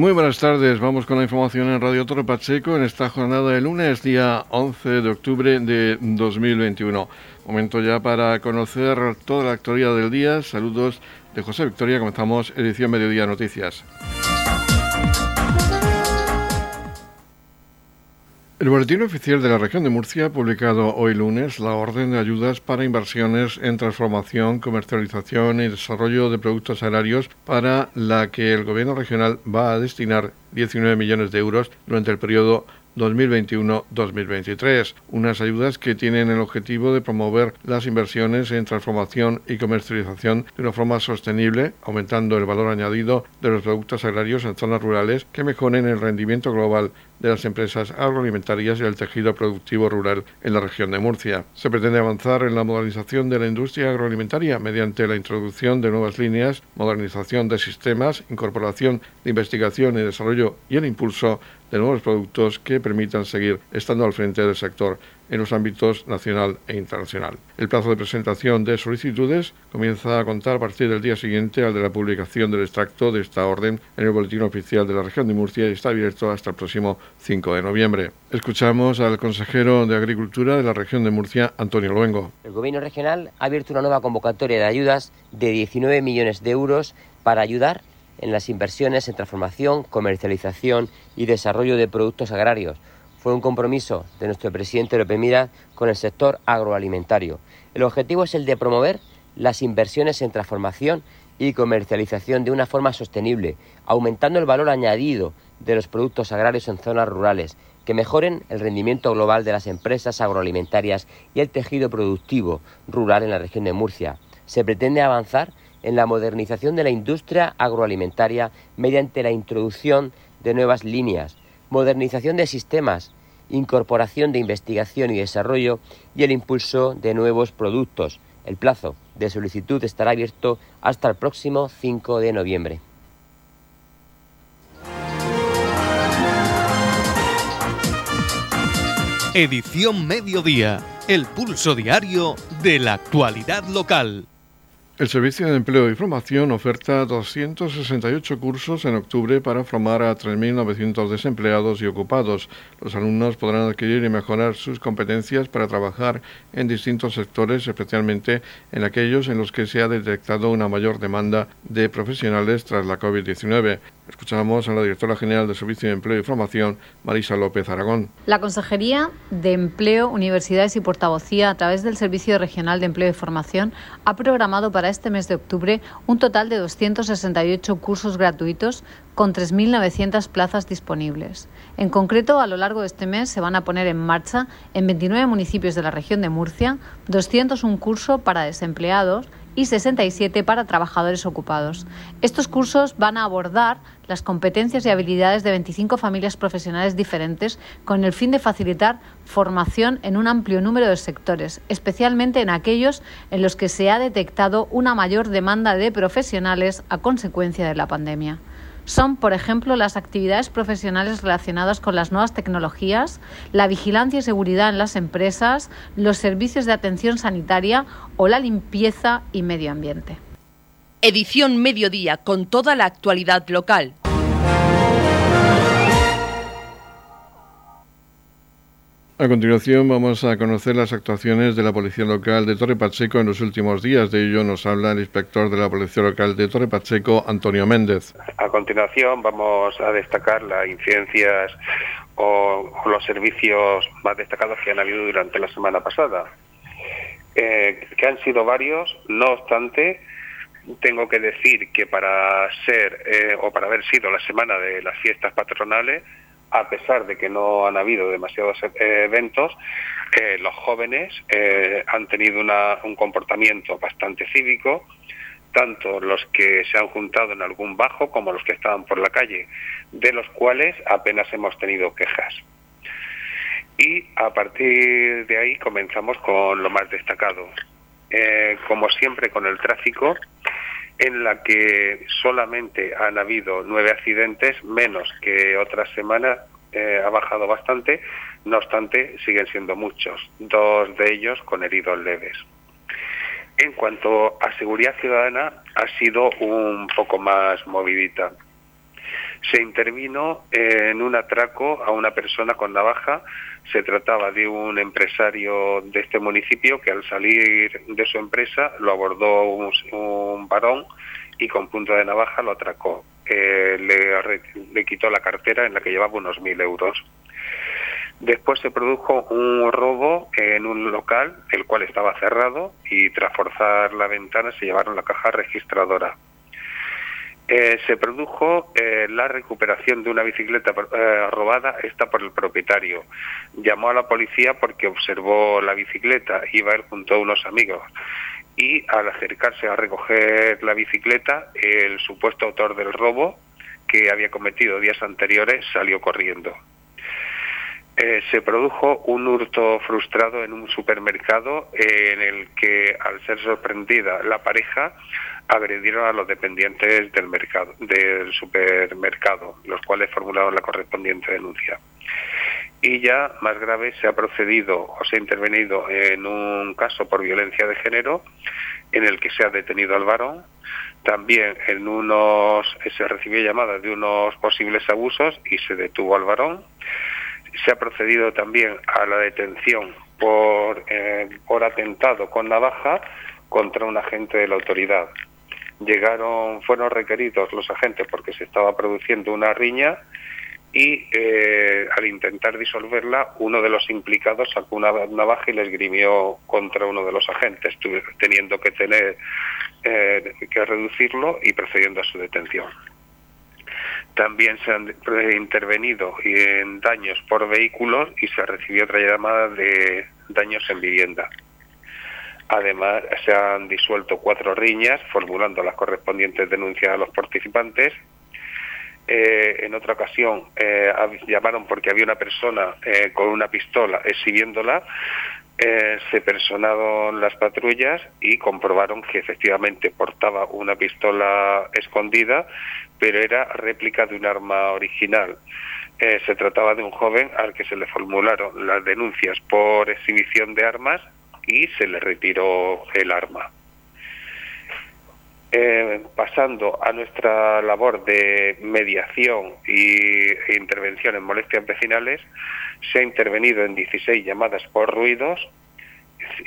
Muy buenas tardes, vamos con la información en Radio Torre Pacheco en esta jornada de lunes, día 11 de octubre de 2021. Momento ya para conocer toda la actualidad del día. Saludos de José Victoria, comenzamos edición Mediodía Noticias. El Boletín Oficial de la Región de Murcia ha publicado hoy lunes la orden de ayudas para inversiones en transformación, comercialización y desarrollo de productos agrarios para la que el Gobierno regional va a destinar 19 millones de euros durante el periodo 2021-2023. Unas ayudas que tienen el objetivo de promover las inversiones en transformación y comercialización de una forma sostenible, aumentando el valor añadido de los productos agrarios en zonas rurales que mejoren el rendimiento global de las empresas agroalimentarias y el tejido productivo rural en la región de Murcia. Se pretende avanzar en la modernización de la industria agroalimentaria mediante la introducción de nuevas líneas, modernización de sistemas, incorporación de investigación y desarrollo y el impulso de nuevos productos que permitan seguir estando al frente del sector en los ámbitos nacional e internacional. El plazo de presentación de solicitudes comienza a contar a partir del día siguiente al de la publicación del extracto de esta orden en el Boletín Oficial de la Región de Murcia y está abierto hasta el próximo 5 de noviembre. Escuchamos al consejero de Agricultura de la Región de Murcia, Antonio Luengo. El Gobierno regional ha abierto una nueva convocatoria de ayudas de 19 millones de euros para ayudar en las inversiones en transformación, comercialización y desarrollo de productos agrarios. Fue un compromiso de nuestro presidente López Mira con el sector agroalimentario. El objetivo es el de promover las inversiones en transformación y comercialización de una forma sostenible, aumentando el valor añadido de los productos agrarios en zonas rurales, que mejoren el rendimiento global de las empresas agroalimentarias y el tejido productivo rural en la región de Murcia. Se pretende avanzar en la modernización de la industria agroalimentaria mediante la introducción de nuevas líneas, modernización de sistemas, incorporación de investigación y desarrollo y el impulso de nuevos productos. El plazo de solicitud estará abierto hasta el próximo 5 de noviembre. Edición Mediodía, el pulso diario de la actualidad local. El Servicio de Empleo y Formación oferta 268 cursos en octubre para formar a 3.900 desempleados y ocupados. Los alumnos podrán adquirir y mejorar sus competencias para trabajar en distintos sectores, especialmente en aquellos en los que se ha detectado una mayor demanda de profesionales tras la COVID-19. Escuchamos a la directora general de Servicio de Empleo y Formación, Marisa López Aragón. La Consejería de Empleo, Universidades y Portavocía, a través del Servicio Regional de Empleo y Formación, ha programado para este mes de octubre un total de 268 cursos gratuitos con 3.900 plazas disponibles. En concreto, a lo largo de este mes se van a poner en marcha en 29 municipios de la región de Murcia 201 cursos para desempleados y 67 para trabajadores ocupados. Estos cursos van a abordar las competencias y habilidades de 25 familias profesionales diferentes con el fin de facilitar formación en un amplio número de sectores, especialmente en aquellos en los que se ha detectado una mayor demanda de profesionales a consecuencia de la pandemia son, por ejemplo, las actividades profesionales relacionadas con las nuevas tecnologías, la vigilancia y seguridad en las empresas, los servicios de atención sanitaria o la limpieza y medio ambiente. Edición Mediodía con toda la actualidad local. A continuación vamos a conocer las actuaciones de la Policía Local de Torre Pacheco en los últimos días. De ello nos habla el inspector de la Policía Local de Torre Pacheco, Antonio Méndez. A continuación vamos a destacar las incidencias o los servicios más destacados que han habido durante la semana pasada, eh, que han sido varios, no obstante, tengo que decir que para ser eh, o para haber sido la semana de las fiestas patronales, a pesar de que no han habido demasiados eh, eventos, eh, los jóvenes eh, han tenido un comportamiento bastante cívico, tanto los que se han juntado en algún bajo como los que estaban por la calle, de los cuales apenas hemos tenido quejas. Y a partir de ahí comenzamos con lo más destacado. como siempre con el tráfico, en la que solamente han habido nueve accidentes, menos que otras semanas, eh, ha bajado bastante, no obstante siguen siendo muchos, dos de ellos con heridos leves. En cuanto a seguridad ciudadana, ha sido un poco más movidita. Se intervino en un atraco a una persona con navaja. Se trataba de un empresario de este municipio que al salir de su empresa lo abordó un, varón y con punta de navaja lo atracó. Eh, le, le quitó la cartera en la que llevaba unos mil euros. Después se produjo un robo en un local, el cual estaba cerrado, y tras forzar la ventana se llevaron la caja registradora. Eh, se produjo eh, la recuperación de una bicicleta eh, robada, esta por el propietario. Llamó a la policía porque observó la bicicleta, iba él junto a unos amigos. Y al acercarse a recoger la bicicleta, el supuesto autor del robo, que había cometido días anteriores, salió corriendo. Se produjo un hurto frustrado en un supermercado en el que, al ser sorprendida la pareja, agredieron a los dependientes del mercado del supermercado, los cuales formularon la correspondiente denuncia. Y ya más grave se ha procedido o se ha intervenido en un caso por violencia de género en el que se ha detenido al varón. También en unos se recibió llamadas de unos posibles abusos y se detuvo al varón. Se ha procedido también a la detención por, eh, por atentado con navaja contra un agente de la autoridad llegaron, fueron requeridos los agentes porque se estaba produciendo una riña y eh, al intentar disolverla, uno de los implicados sacó una navaja y le esgrimió contra uno de los agentes, teniendo que tener eh, que reducirlo y procediendo a su detención. También se han intervenido en daños por vehículos y se recibió otra llamada de daños en vivienda. Además, se han disuelto cuatro riñas, formulando las correspondientes denuncias a los participantes. Eh, en otra ocasión eh, llamaron porque había una persona eh, con una pistola exhibiéndola. se personaron las patrullas y comprobaron que efectivamente portaba una pistola escondida, pero era réplica de un arma original. se trataba de un joven al que se le formularon las denuncias por exhibición de armas y se le retiró el arma. Eh, pasando a nuestra labor de mediación e intervención en molestias vecinales, se ha intervenido en 16 llamadas por ruidos,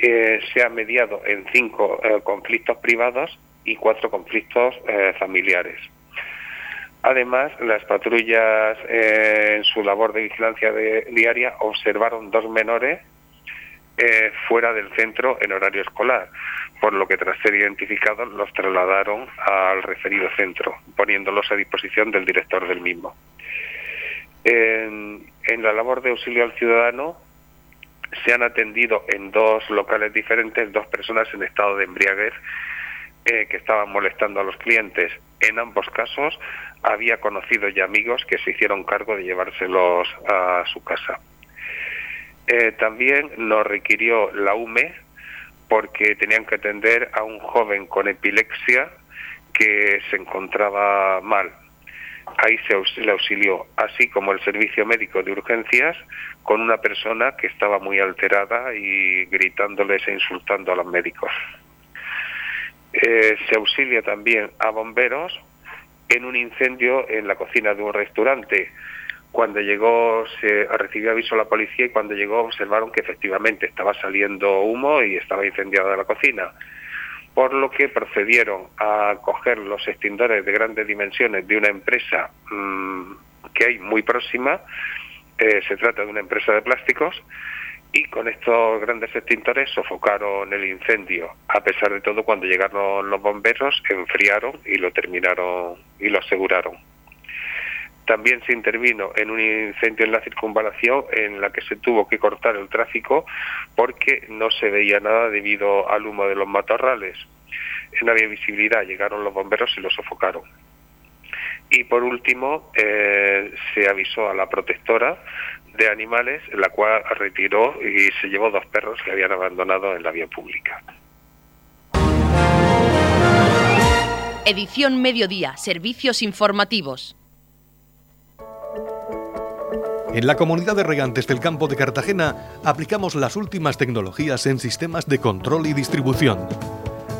eh, se ha mediado en cinco eh, conflictos privados y cuatro conflictos familiares. Además, las patrullas en su labor de vigilancia diaria observaron dos menores eh, fuera del centro en horario escolar, por lo que tras ser identificados los trasladaron al referido centro, poniéndolos a disposición del director del mismo. En, la labor de auxilio al ciudadano se han atendido en dos locales diferentes dos personas en estado de embriaguez eh, que estaban molestando a los clientes. En ambos casos había conocidos y amigos que se hicieron cargo de llevárselos a su casa. Eh, también nos requirió la UME porque tenían que atender a un joven con epilepsia que se encontraba mal. Ahí se le auxilió, así como el servicio médico de urgencias, con una persona que estaba muy alterada y gritándoles e insultando a los médicos. Eh, se auxilia también a bomberos en un incendio en la cocina de un restaurante cuando llegó, se recibió aviso la policía y cuando llegó observaron que efectivamente estaba saliendo humo y estaba incendiada la cocina. Por lo que procedieron a coger los extintores de grandes dimensiones de una empresa mm, que hay muy próxima, eh, se trata de una empresa de plásticos, y con estos grandes extintores sofocaron el incendio. A pesar de todo, cuando llegaron los bomberos, enfriaron y lo terminaron y lo aseguraron. También se intervino en un incendio en la circunvalación en la que se tuvo que cortar el tráfico porque no se veía nada debido al humo de los matorrales. No había visibilidad, llegaron los bomberos y lo sofocaron. Y por último, eh, se avisó a la protectora de animales, la cual retiró y se llevó dos perros que habían abandonado en la vía pública. Edición Mediodía, Servicios Informativos. En la comunidad de regantes del campo de Cartagena aplicamos las últimas tecnologías en sistemas de control y distribución.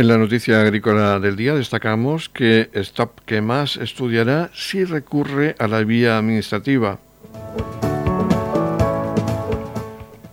En la noticia agrícola del día destacamos que Stop más estudiará si recurre a la vía administrativa.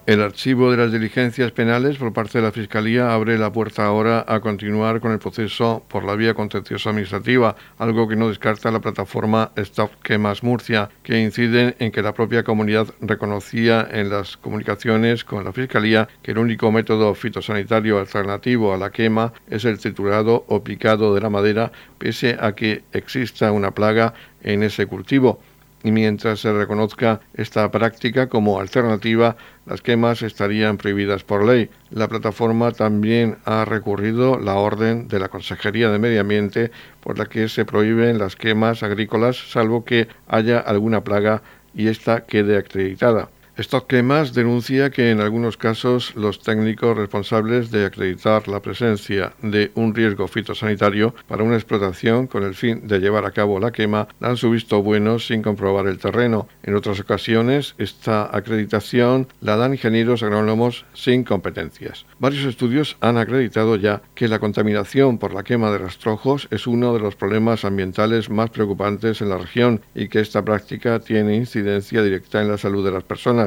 El archivo de las diligencias penales por parte de la Fiscalía abre la puerta ahora a continuar con el proceso por la vía contenciosa administrativa, algo que no descarta la plataforma Stop Quemas Murcia, que incide en que la propia comunidad reconocía en las comunicaciones con la Fiscalía que el único método fitosanitario alternativo a la quema es el triturado o picado de la madera, pese a que exista una plaga en ese cultivo y mientras se reconozca esta práctica como alternativa, las quemas estarían prohibidas por ley. La plataforma también ha recurrido la orden de la Consejería de Medio Ambiente por la que se prohíben las quemas agrícolas salvo que haya alguna plaga y ésta quede acreditada. Stock Quemas denuncia que en algunos casos los técnicos responsables de acreditar la presencia de un riesgo fitosanitario para una explotación con el fin de llevar a cabo la quema dan su visto bueno sin comprobar el terreno. En otras ocasiones, esta acreditación la dan ingenieros agrónomos sin competencias. Varios estudios han acreditado ya que la contaminación por la quema de rastrojos es uno de los problemas ambientales más preocupantes en la región y que esta práctica tiene incidencia directa en la salud de las personas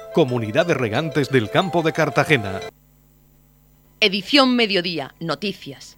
Comunidad de Regantes del Campo de Cartagena. Edición Mediodía, Noticias.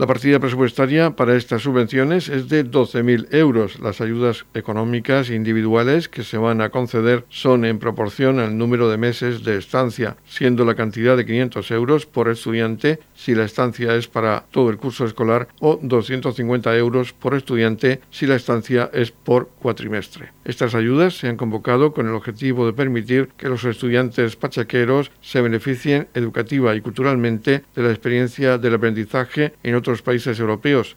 La partida presupuestaria para estas subvenciones es de 12.000 euros. Las ayudas económicas individuales que se van a conceder son en proporción al número de meses de estancia, siendo la cantidad de 500 euros por estudiante si la estancia es para todo el curso escolar o 250 euros por estudiante si la estancia es por cuatrimestre. Estas ayudas se han convocado con el objetivo de permitir que los estudiantes pachaqueros se beneficien educativa y culturalmente de la experiencia del aprendizaje en otros países europeos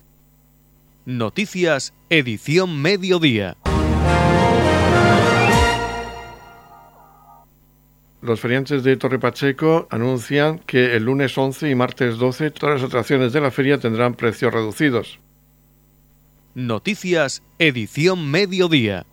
Noticias, edición mediodía. Los feriantes de Torre Pacheco anuncian que el lunes 11 y martes 12 todas las atracciones de la feria tendrán precios reducidos. Noticias, edición mediodía.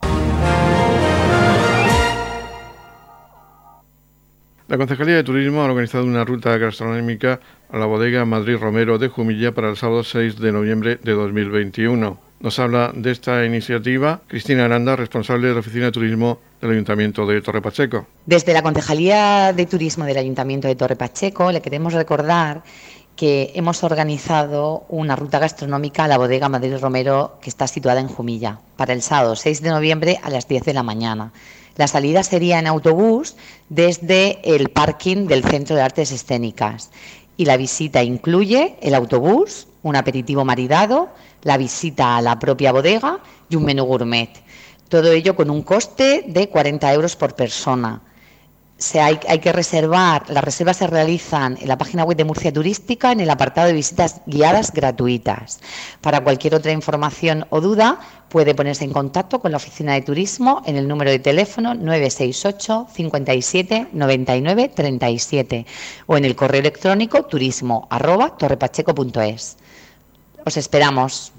La Concejalía de Turismo ha organizado una ruta gastronómica a la bodega Madrid Romero de Jumilla para el sábado 6 de noviembre de 2021. Nos habla de esta iniciativa Cristina Aranda, responsable de la Oficina de Turismo del Ayuntamiento de Torre Pacheco. Desde la Concejalía de Turismo del Ayuntamiento de Torre Pacheco le queremos recordar que hemos organizado una ruta gastronómica a la bodega Madrid Romero que está situada en Jumilla para el sábado 6 de noviembre a las 10 de la mañana. La salida sería en autobús desde el parking del Centro de Artes Escénicas y la visita incluye el autobús, un aperitivo maridado, la visita a la propia bodega y un menú gourmet. Todo ello con un coste de 40 euros por persona se hay, que reservar, las reservas se realizan en la página web de Murcia Turística en el apartado de visitas guiadas gratuitas. Para cualquier otra información o duda, puede ponerse en contacto con la oficina de turismo en el número de teléfono 968 57 99 37 o en el correo electrónico turismo arroba torrepacheco.es. Os esperamos.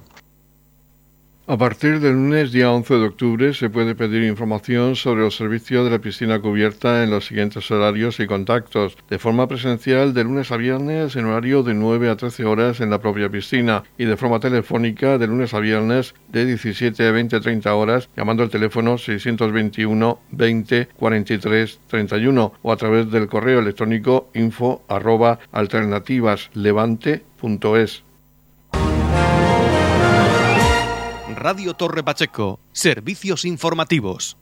A partir del lunes día 11 de octubre se puede pedir información sobre el servicio de la piscina cubierta en los siguientes horarios y contactos. De forma presencial de lunes a viernes en horario de 9 a 13 horas en la propia piscina y de forma telefónica de lunes a viernes de 17 a 20 30 horas llamando al teléfono 621 20 43 31 o a través del correo electrónico info arroba alternativaslevante.es. Radio Torre Pacheco, servicios informativos.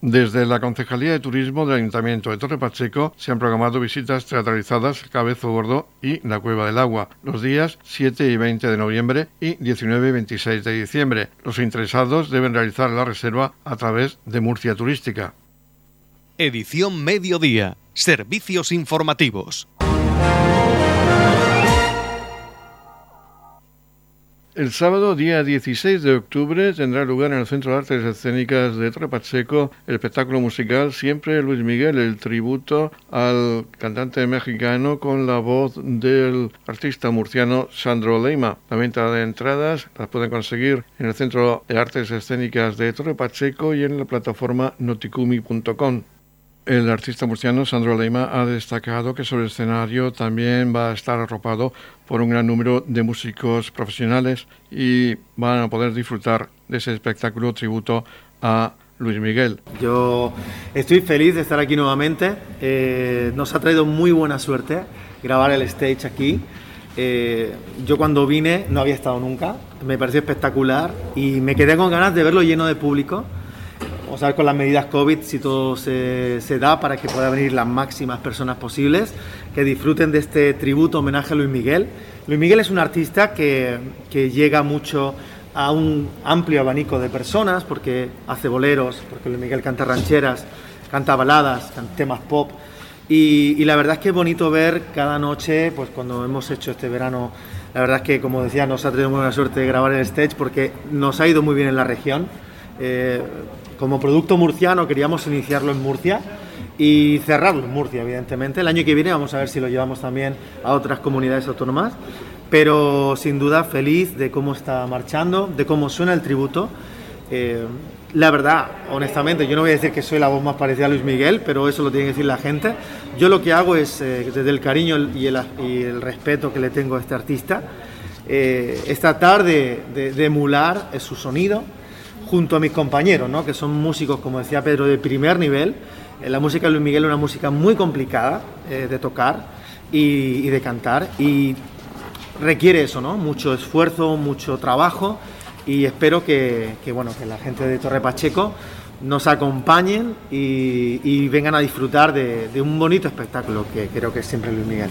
Desde la Concejalía de Turismo del Ayuntamiento de Torre Pacheco se han programado visitas teatralizadas Cabezo Gordo y La Cueva del Agua los días 7 y 20 de noviembre y 19 y 26 de diciembre. Los interesados deben realizar la reserva a través de Murcia Turística. Edición Mediodía. Servicios informativos. El sábado, día 16 de octubre, tendrá lugar en el Centro de Artes Escénicas de Trepacheco el espectáculo musical Siempre Luis Miguel, el tributo al cantante mexicano con la voz del artista murciano Sandro Leima. La venta de entradas las pueden conseguir en el Centro de Artes Escénicas de Torre Pacheco y en la plataforma noticumi.com. El artista murciano Sandro Leima ha destacado que sobre el escenario también va a estar arropado por un gran número de músicos profesionales y van a poder disfrutar de ese espectáculo tributo a Luis Miguel. Yo estoy feliz de estar aquí nuevamente. Eh, nos ha traído muy buena suerte grabar el stage aquí. Eh, yo cuando vine no había estado nunca, me pareció espectacular y me quedé con ganas de verlo lleno de público Vamos a ver con las medidas COVID si todo se, da para que puedan venir las máximas personas posibles, que disfruten de este tributo homenaje a Luis Miguel. Luis Miguel es un artista que, llega mucho a un amplio abanico de personas porque hace boleros, porque Luis Miguel canta rancheras, canta baladas, canta temas pop. Y, la verdad es que es bonito ver cada noche, pues cuando hemos hecho este verano, la verdad es que, como decía, nos ha tenido buena suerte de grabar el stage porque nos ha ido muy bien en la región. Eh, como producto murciano queríamos iniciarlo en Murcia y cerrarlo en Murcia, evidentemente. El año que viene vamos a ver si lo llevamos también a otras comunidades autónomas, pero sin duda feliz de cómo está marchando, de cómo suena el tributo. Eh, la verdad, honestamente, yo no voy a decir que soy la voz más parecida a Luis Miguel, pero eso lo tiene que decir la gente. Yo lo que hago es, eh, desde el cariño y el, respeto que le tengo a este artista, eh, tratar de emular su sonido, junto a mis compañeros, ¿no? que son músicos, como decía Pedro, de primer nivel. Eh, la música de Luis Miguel es una música muy complicada eh, de tocar y, de cantar y requiere eso, ¿no? mucho esfuerzo, mucho trabajo y espero que, bueno, que la gente de Torre Pacheco nos acompañen y, vengan a disfrutar de, de un bonito espectáculo que creo que es siempre Luis Miguel.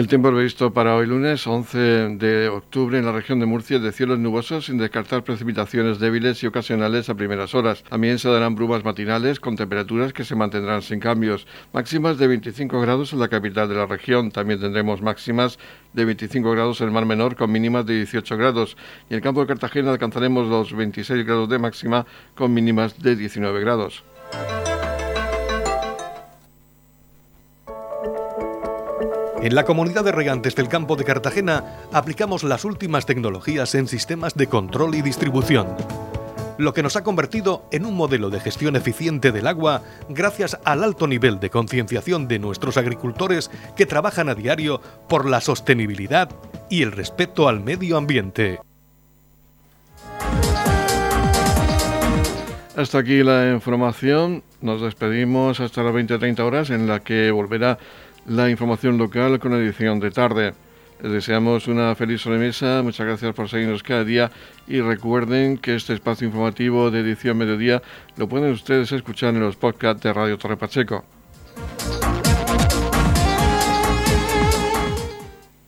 El tiempo previsto para hoy lunes 11 de octubre en la región de Murcia es de cielos nubosos sin descartar precipitaciones débiles y ocasionales a primeras horas. También se darán brumas matinales con temperaturas que se mantendrán sin cambios. Máximas de 25 grados en la capital de la región. También tendremos máximas de 25 grados en el Mar Menor con mínimas de 18 grados. Y en el campo de Cartagena alcanzaremos los 26 grados de máxima con mínimas de 19 grados. En la comunidad de regantes del campo de Cartagena aplicamos las últimas tecnologías en sistemas de control y distribución, lo que nos ha convertido en un modelo de gestión eficiente del agua gracias al alto nivel de concienciación de nuestros agricultores que trabajan a diario por la sostenibilidad y el respeto al medio ambiente. Hasta aquí la información. Nos despedimos hasta las 20-30 horas en la que volverá la información local con edición de tarde. Les deseamos una feliz sobremesa, muchas gracias por seguirnos cada día y recuerden que este espacio informativo de edición mediodía lo pueden ustedes escuchar en los podcasts de Radio Torre Pacheco.